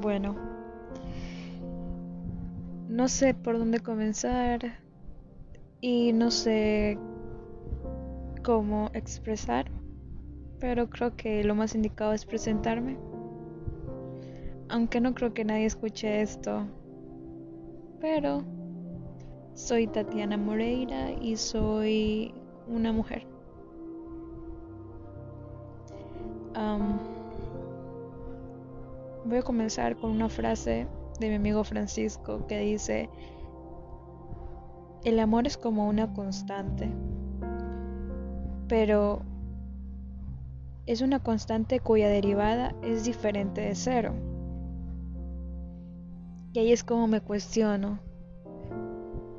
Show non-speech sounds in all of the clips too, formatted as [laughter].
Bueno, no sé por dónde comenzar y no sé cómo expresar, pero creo que lo más indicado es presentarme. Aunque no creo que nadie escuche esto, pero soy Tatiana Moreira y soy una mujer. Voy a comenzar con una frase de mi amigo Francisco que dice, el amor es como una constante, pero es una constante cuya derivada es diferente de cero. Y ahí es como me cuestiono,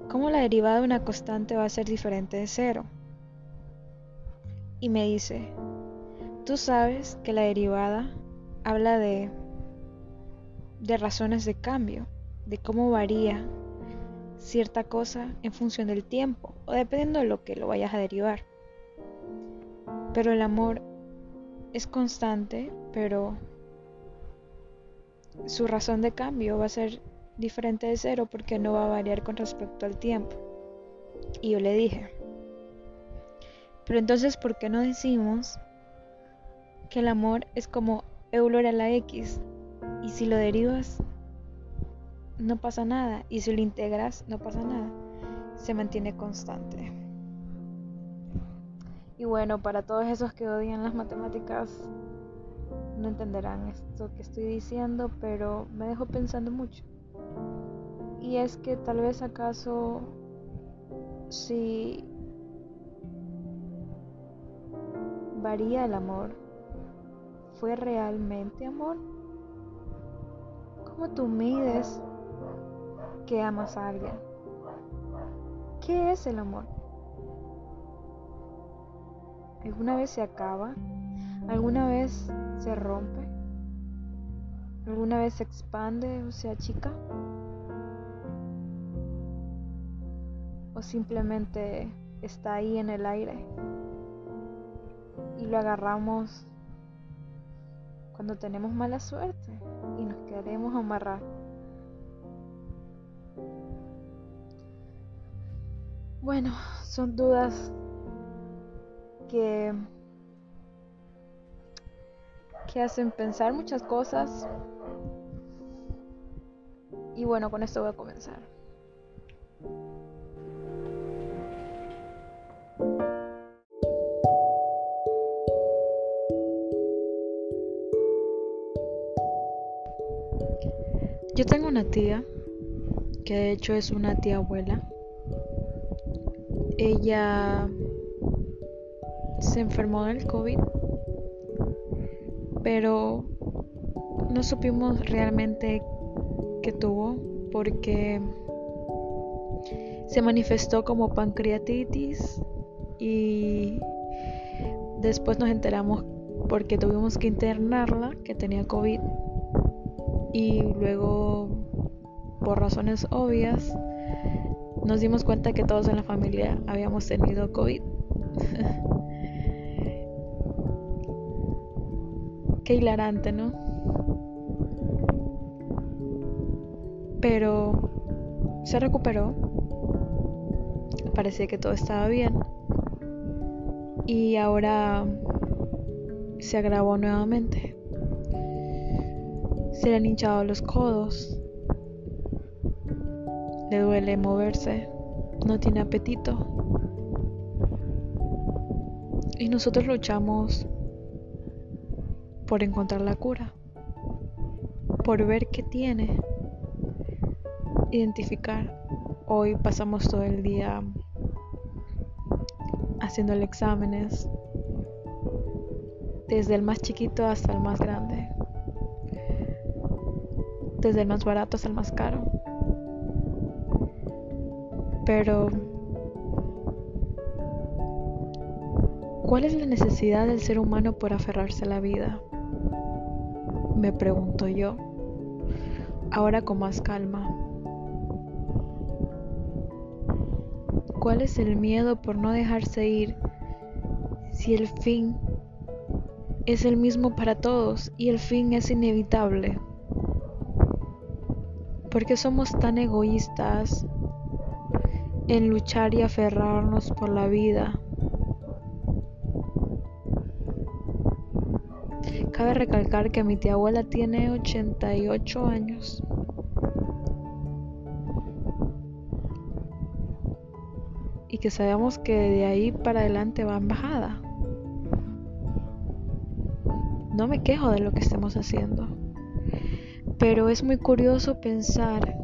¿cómo la derivada de una constante va a ser diferente de cero? Y me dice, tú sabes que la derivada habla de de razones de cambio, de cómo varía cierta cosa en función del tiempo o dependiendo de lo que lo vayas a derivar. Pero el amor es constante, pero su razón de cambio va a ser diferente de cero porque no va a variar con respecto al tiempo. Y yo le dije, pero entonces, ¿por qué no decimos que el amor es como Euler a la X? Y si lo derivas, no pasa nada. Y si lo integras, no pasa nada. Se mantiene constante. Y bueno, para todos esos que odian las matemáticas, no entenderán esto que estoy diciendo, pero me dejo pensando mucho. Y es que tal vez acaso si varía el amor, ¿fue realmente amor? ¿Cómo tú mides que amas a alguien? ¿Qué es el amor? ¿Alguna vez se acaba? ¿Alguna vez se rompe? ¿Alguna vez se expande o se achica? ¿O simplemente está ahí en el aire y lo agarramos cuando tenemos mala suerte queremos amarrar. Bueno, son dudas que, que hacen pensar muchas cosas. Y bueno, con esto voy a comenzar. Yo tengo una tía, que de hecho es una tía abuela. Ella se enfermó del COVID, pero no supimos realmente qué tuvo porque se manifestó como pancreatitis y después nos enteramos porque tuvimos que internarla que tenía COVID y luego por razones obvias nos dimos cuenta que todos en la familia habíamos tenido COVID. [laughs] Qué hilarante, ¿no? Pero se recuperó. Parecía que todo estaba bien. Y ahora se agravó nuevamente. Se le han hinchado los codos. Le duele moverse. No tiene apetito. Y nosotros luchamos por encontrar la cura. Por ver qué tiene. Identificar. Hoy pasamos todo el día haciéndole exámenes. Desde el más chiquito hasta el más grande desde el más barato hasta el más caro. Pero, ¿cuál es la necesidad del ser humano por aferrarse a la vida? Me pregunto yo, ahora con más calma. ¿Cuál es el miedo por no dejarse ir si el fin es el mismo para todos y el fin es inevitable? ¿Por qué somos tan egoístas en luchar y aferrarnos por la vida? Cabe recalcar que mi tía abuela tiene 88 años. Y que sabemos que de ahí para adelante va en bajada. No me quejo de lo que estemos haciendo. Pero es muy curioso pensar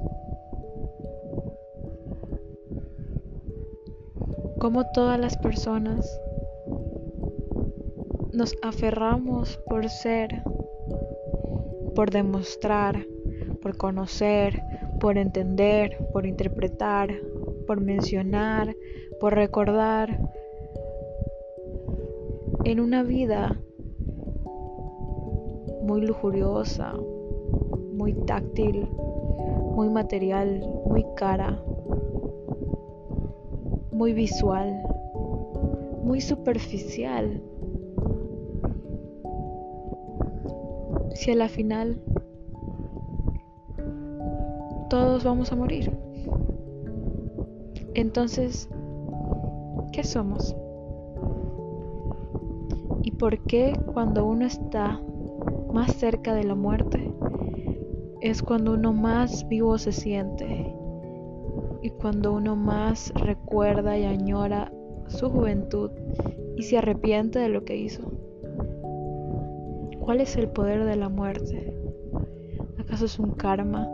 cómo todas las personas nos aferramos por ser, por demostrar, por conocer, por entender, por interpretar, por mencionar, por recordar, en una vida muy lujuriosa, muy táctil, muy material, muy cara, muy visual, muy superficial. si a la final todos vamos a morir? Entonces, ¿qué somos? ¿Y por qué cuando uno está más cerca de la muerte es cuando uno más vivo se siente y cuando uno más recuerda y añora su juventud y se arrepiente de lo que hizo? ¿Cuál es el poder de la muerte? ¿Acaso es un karma?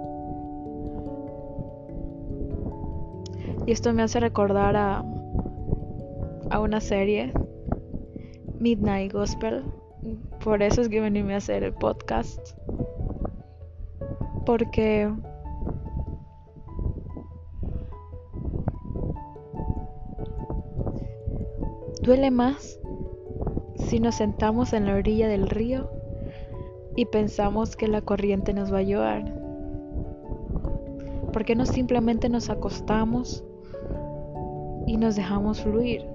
Y esto me hace recordar a, a una serie, Midnight Gospel. Por eso es que veníme a hacer el podcast. Porque duele más si nos sentamos en la orilla del río y pensamos que la corriente nos va a llevar? ¿Por qué no simplemente nos acostamos y nos dejamos fluir?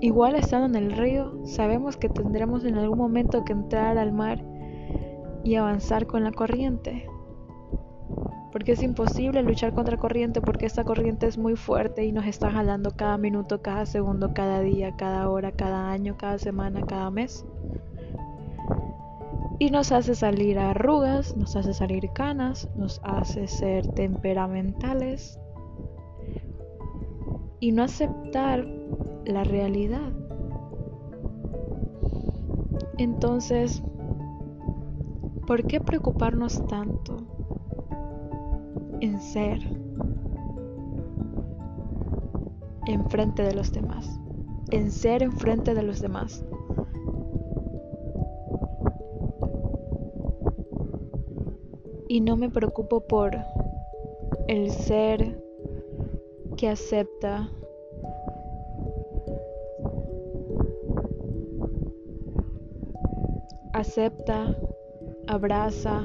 Igual estando en el río, sabemos que tendremos en algún momento que entrar al mar y avanzar con la corriente porque es imposible luchar contra corriente porque esta corriente es muy fuerte y nos está jalando cada minuto, cada segundo, cada día, cada hora, cada año, cada semana, cada mes. Y nos hace salir arrugas, nos hace salir canas, nos hace ser temperamentales y no aceptar la realidad. Entonces, ¿por qué preocuparnos tanto? en ser enfrente de los demás, en ser enfrente de los demás. Y no me preocupo por el ser que acepta acepta, abraza,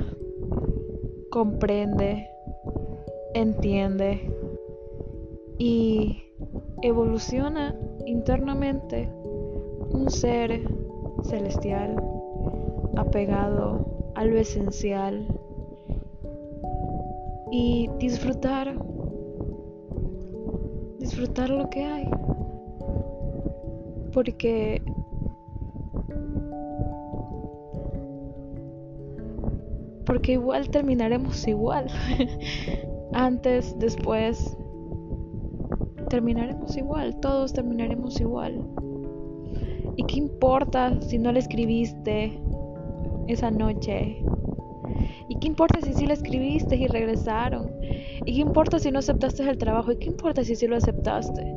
comprende, entiende y evoluciona internamente un ser celestial apegado a lo esencial y disfrutar disfrutar lo que hay. Porque porque igual terminaremos igual [laughs] antes, después, terminaremos igual, todos terminaremos igual. ¿Y qué importa si no le escribiste esa noche? ¿Y qué importa si sí le escribiste y regresaron? ¿Y qué importa si no aceptaste el trabajo? ¿Y qué importa si sí lo aceptaste?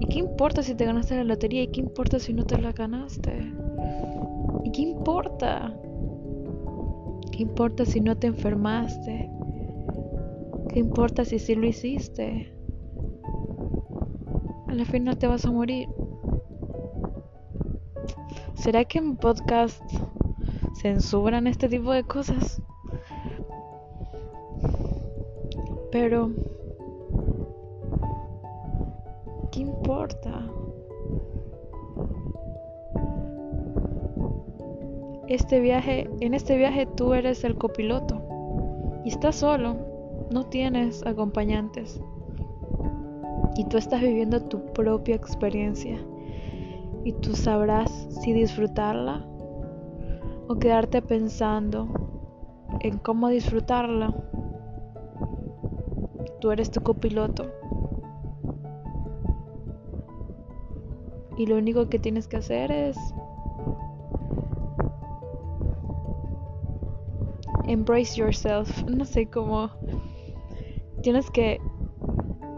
¿Y qué importa si te ganaste la lotería? ¿Y qué importa si no te la ganaste? ¿Y qué importa? ¿Qué importa si no te enfermaste? ¿Qué importa si sí lo hiciste? A la final te vas a morir. ¿Será que en podcast censuran este tipo de cosas? Pero, ¿qué importa? Este viaje, en este viaje tú eres el copiloto y estás solo, no tienes acompañantes. Y tú estás viviendo tu propia experiencia. Y tú sabrás si disfrutarla o quedarte pensando en cómo disfrutarla. Tú eres tu copiloto. Y lo único que tienes que hacer es embrace yourself. No sé cómo. Tienes que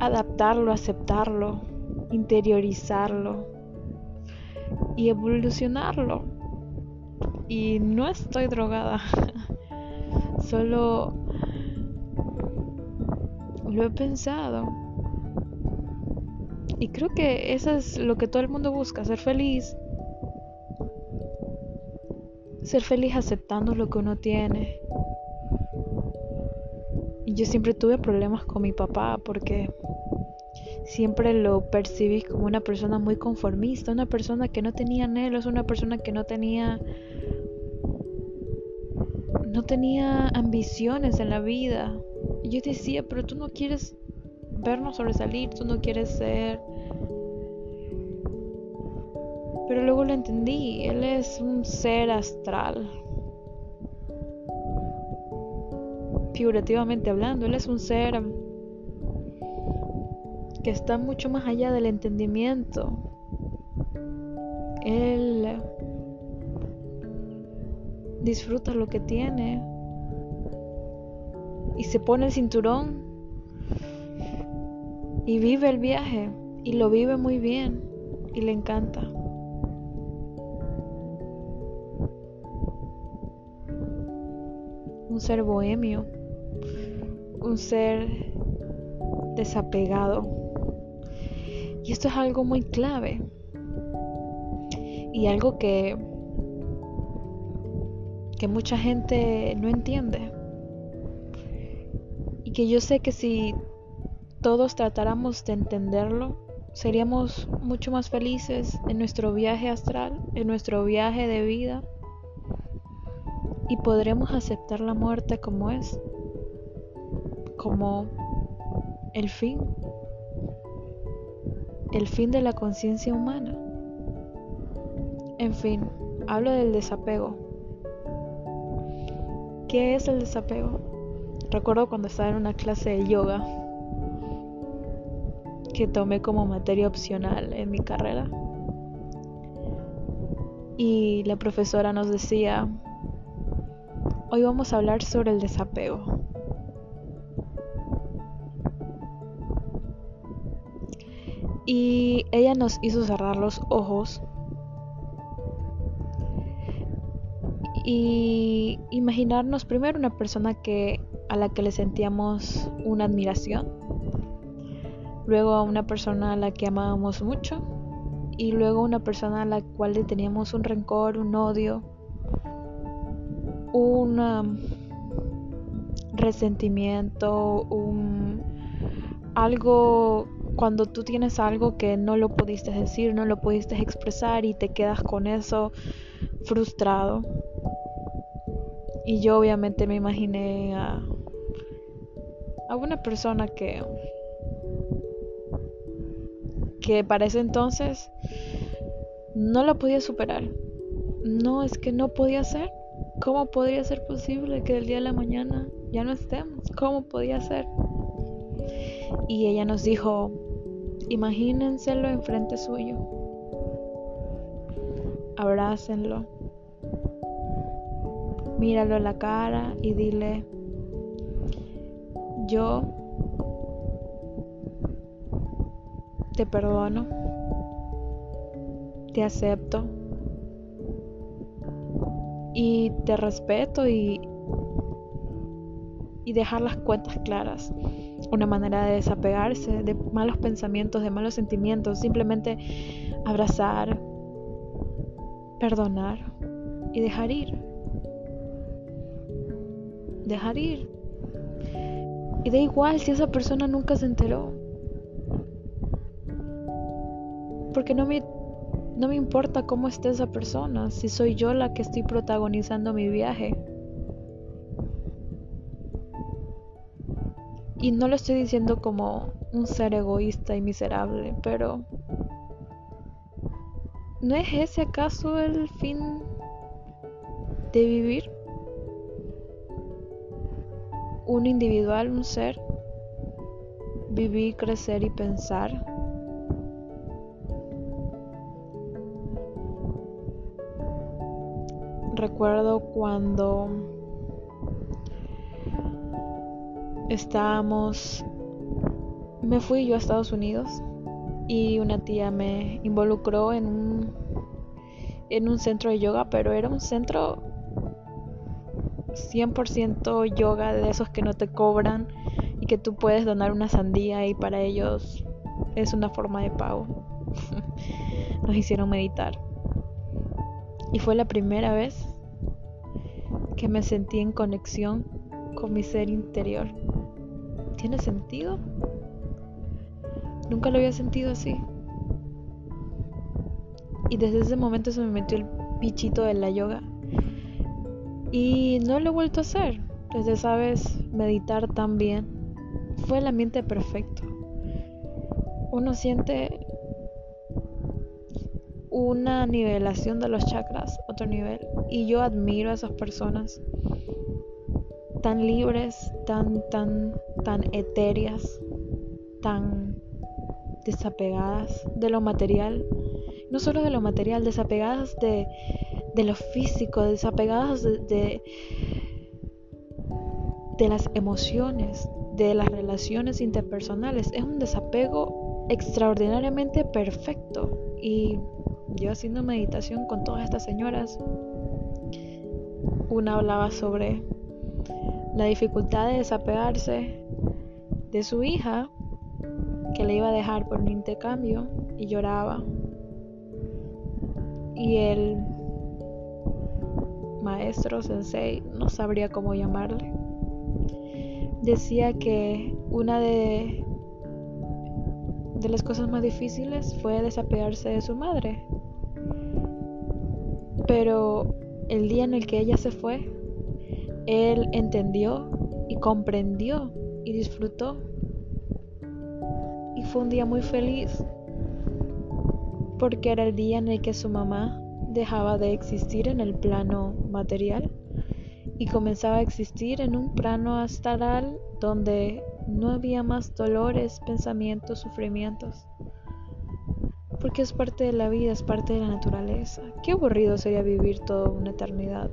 adaptarlo, aceptarlo, interiorizarlo y evolucionarlo. Y no estoy drogada. [laughs] Solo lo he pensado. Y creo que eso es lo que todo el mundo busca, ser feliz. Ser feliz aceptando lo que uno tiene. Y yo siempre tuve problemas con mi papá porque siempre lo percibí como una persona muy conformista, una persona que no tenía anhelos, una persona que no tenía no tenía ambiciones en la vida. Y yo decía, pero tú no quieres vernos sobresalir, tú no quieres ser... Pero luego lo entendí, él es un ser astral. Figurativamente hablando, él es un ser que está mucho más allá del entendimiento. Él disfruta lo que tiene y se pone el cinturón y vive el viaje y lo vive muy bien y le encanta. Un ser bohemio, un ser desapegado. Y esto es algo muy clave y algo que que mucha gente no entiende. Y que yo sé que si todos tratáramos de entenderlo, seríamos mucho más felices en nuestro viaje astral, en nuestro viaje de vida. Y podremos aceptar la muerte como es, como el fin, el fin de la conciencia humana. En fin, hablo del desapego. ¿Qué es el desapego? Recuerdo cuando estaba en una clase de yoga que tomé como materia opcional en mi carrera. Y la profesora nos decía, hoy vamos a hablar sobre el desapego. Y ella nos hizo cerrar los ojos. Y imaginarnos primero una persona que a la que le sentíamos una admiración, luego a una persona a la que amábamos mucho. Y luego una persona a la cual le teníamos un rencor, un odio, un um, resentimiento, un algo cuando tú tienes algo que no lo pudiste decir, no lo pudiste expresar y te quedas con eso frustrado. Y yo obviamente me imaginé a, a una persona que que para ese entonces no la podía superar. No, es que no podía ser. ¿Cómo podría ser posible que el día de la mañana ya no estemos? ¿Cómo podía ser? Y ella nos dijo, imagínenselo enfrente suyo. Abrácenlo míralo a la cara y dile, yo te perdono, te acepto y te respeto y, y dejar las cuentas claras. Una manera de desapegarse de malos pensamientos, de malos sentimientos, simplemente abrazar, perdonar y dejar ir dejar ir. Y da igual si esa persona nunca se enteró. Porque no me No me importa cómo esté esa persona, si soy yo la que estoy protagonizando mi viaje. Y no lo estoy diciendo como un ser egoísta y miserable, pero ¿no es ese acaso el fin de vivir? Un individual, un ser, vivir, crecer y pensar. Recuerdo cuando estábamos, me fui yo a Estados Unidos y una tía me involucró en un, en un centro de yoga, pero era un centro 100% yoga de esos que no te cobran y que tú puedes donar una sandía y para ellos es una forma de pago. [laughs] Nos hicieron meditar. Y fue la primera vez que me sentí en conexión con mi ser interior. ¿Tiene sentido? Nunca lo había sentido así. Y desde ese momento se me metió el bichito de la yoga. Y no lo he vuelto a hacer. Desde esa vez, meditar también. Fue el ambiente perfecto. Uno siente una nivelación de los chakras, otro nivel. Y yo admiro a esas personas tan libres, tan, tan, tan etéreas, tan desapegadas de lo material, no solo de lo material, desapegadas de, de lo físico, desapegadas de, de, de las emociones, de las relaciones interpersonales. Es un desapego extraordinariamente perfecto. Y yo haciendo meditación con todas estas señoras, una hablaba sobre la dificultad de desapegarse de su hija que le iba a dejar por un intercambio y lloraba. Y el maestro sensei, no sabría cómo llamarle, decía que una de, de las cosas más difíciles fue desapegarse de su madre. Pero el día en el que ella se fue, él entendió y comprendió y disfrutó fue un día muy feliz porque era el día en el que su mamá dejaba de existir en el plano material y comenzaba a existir en un plano astral donde no había más dolores, pensamientos, sufrimientos. Porque es parte de la vida, es parte de la naturaleza. Qué aburrido sería vivir toda una eternidad.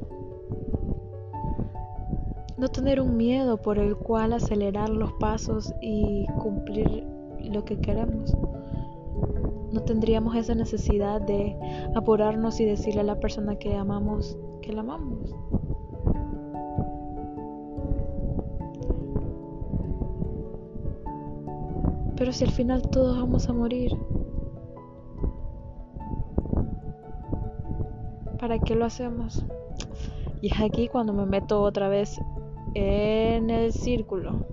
No tener un miedo por el cual acelerar los pasos y cumplir lo que queremos. No tendríamos esa necesidad de apurarnos y decirle a la persona que amamos que la amamos. Pero si al final todos vamos a morir, ¿para qué lo hacemos? Y es aquí cuando me meto otra vez en el círculo.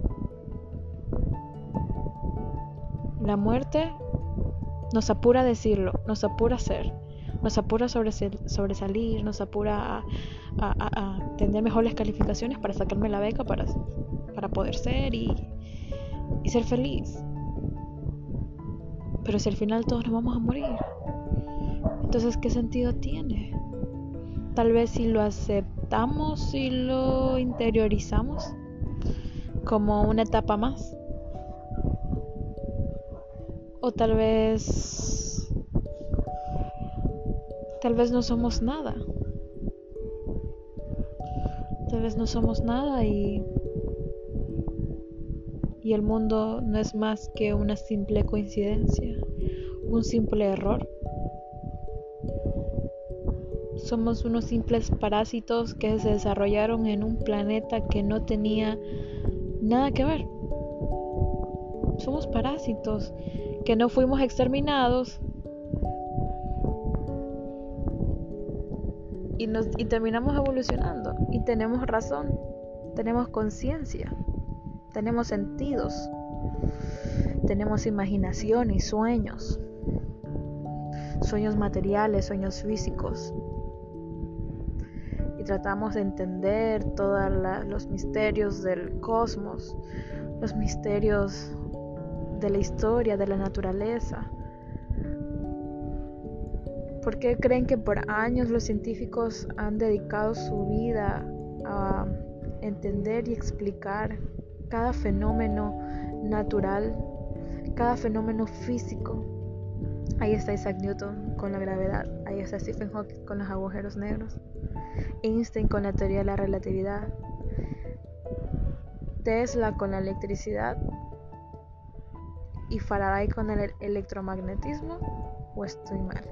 La muerte nos apura a decirlo, nos apura a ser, nos apura a sobresalir, nos apura a, tener mejores calificaciones para sacarme la beca para, para poder ser y, y ser feliz. Pero si al final todos nos vamos a morir, entonces ¿qué sentido tiene? Tal vez si lo aceptamos y lo interiorizamos como una etapa más o tal vez... Tal vez no somos nada. Tal vez no somos nada y... Y el mundo no es más que una simple coincidencia, un simple error. Somos unos simples parásitos que se desarrollaron en un planeta que no tenía nada que ver. Somos parásitos que no fuimos exterminados y, nos, y terminamos evolucionando y tenemos razón, tenemos conciencia, tenemos sentidos, tenemos imaginación y sueños. sueños materiales, sueños físicos. Y tratamos de entender todos los misterios del cosmos, los misterios de la historia, de la naturaleza. ¿Por qué creen que por años los científicos han dedicado su vida a entender y explicar cada fenómeno natural, cada fenómeno físico? Ahí está Isaac Newton con la gravedad, ahí está Stephen Hawking con los agujeros negros, Einstein con la teoría de la relatividad, Tesla con la electricidad. Y Faraday con el electromagnetismo. O estoy mal.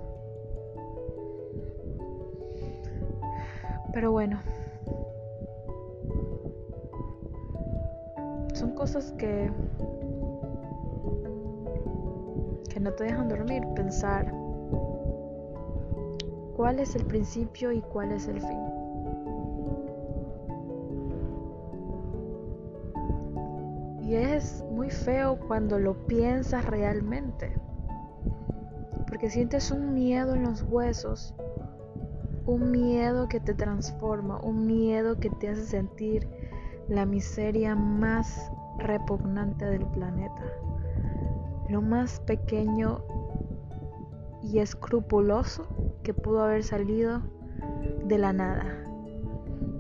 Pero bueno, son cosas que que no te dejan dormir, pensar cuál es el principio y cuál es el fin. Y es muy feo cuando lo piensas realmente, porque sientes un miedo en los huesos un miedo que te transforma, un miedo que te hace sentir la miseria más repugnante del planeta, lo más pequeño y escrupuloso que pudo haber salido de la nada.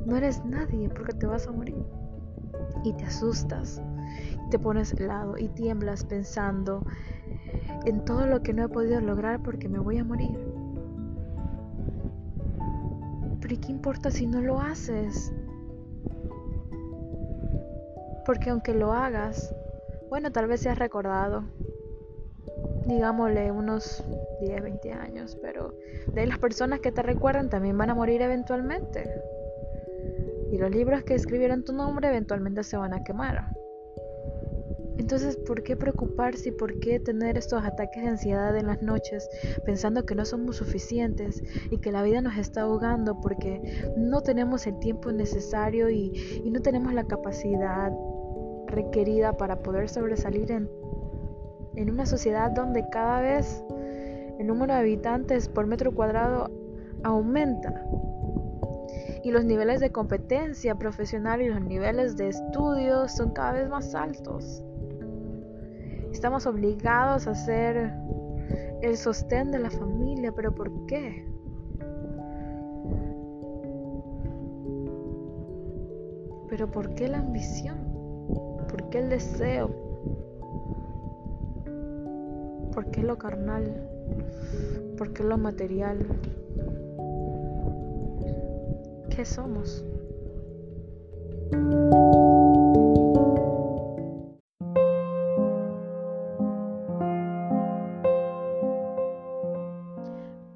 No eres nadie porque te vas a morir. Y te asustas, y te pones helado y tiemblas pensando en todo lo que no he podido lograr porque me voy a morir. Pero qué importa si no lo haces? Porque aunque lo hagas, bueno, tal vez seas recordado, digámosle unos 10, 20 años, pero de las personas que te recuerdan también van a morir eventualmente. Y los libros que escribieron tu nombre eventualmente se van a quemar. Entonces, ¿por qué preocuparse y por qué tener estos ataques de ansiedad en las noches pensando que no somos suficientes y que la vida nos está ahogando porque no tenemos el tiempo necesario y, no tenemos la capacidad requerida para poder sobresalir en, en una sociedad donde cada vez el número de habitantes por metro cuadrado aumenta? y los niveles de competencia profesional y los niveles de estudios son cada vez más altos. Estamos obligados a ser el sostén de la familia, pero ¿por qué? Pero ¿por qué la ambición? ¿Por qué el deseo? ¿Por qué lo carnal? ¿Por qué lo material? ¿Qué somos?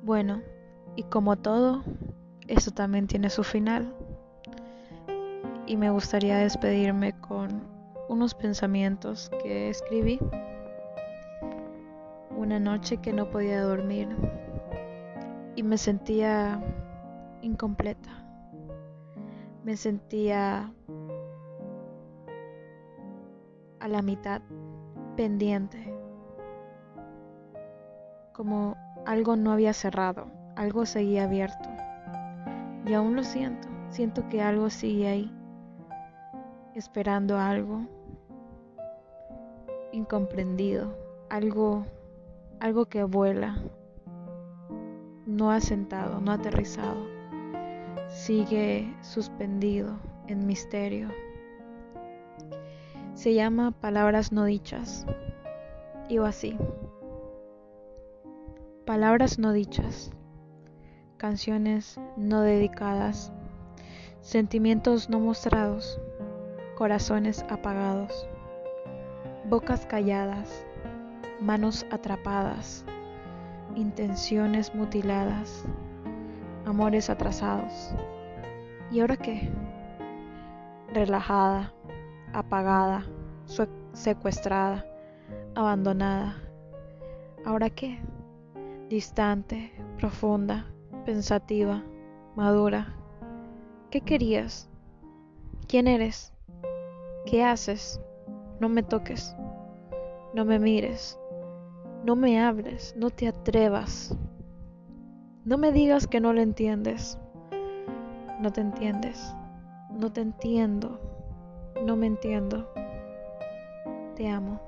Bueno, y como todo, eso también tiene su final. Y me gustaría despedirme con unos pensamientos que escribí una noche que no podía dormir y me sentía incompleta. Me sentía a la mitad, pendiente, como algo no había cerrado, algo seguía abierto. Y aún lo siento, siento que algo sigue ahí, esperando algo incomprendido, algo, algo que vuela, no ha sentado, no aterrizado, sigue suspendido en misterio. Se llama Palabras no dichas. Y así. Palabras no dichas, canciones no dedicadas, sentimientos no mostrados, corazones apagados, bocas calladas, manos atrapadas, intenciones mutiladas, amores atrasados. ¿Y ahora qué? Relajada, apagada, secuestrada, abandonada. ¿Ahora qué? distante, profunda, pensativa, madura. ¿Qué querías? ¿Quién eres? ¿Qué haces? No me toques, no me mires, no me hables, no te atrevas. No me digas que no lo entiendes. No te entiendes. No te entiendo. No me entiendo. Te amo.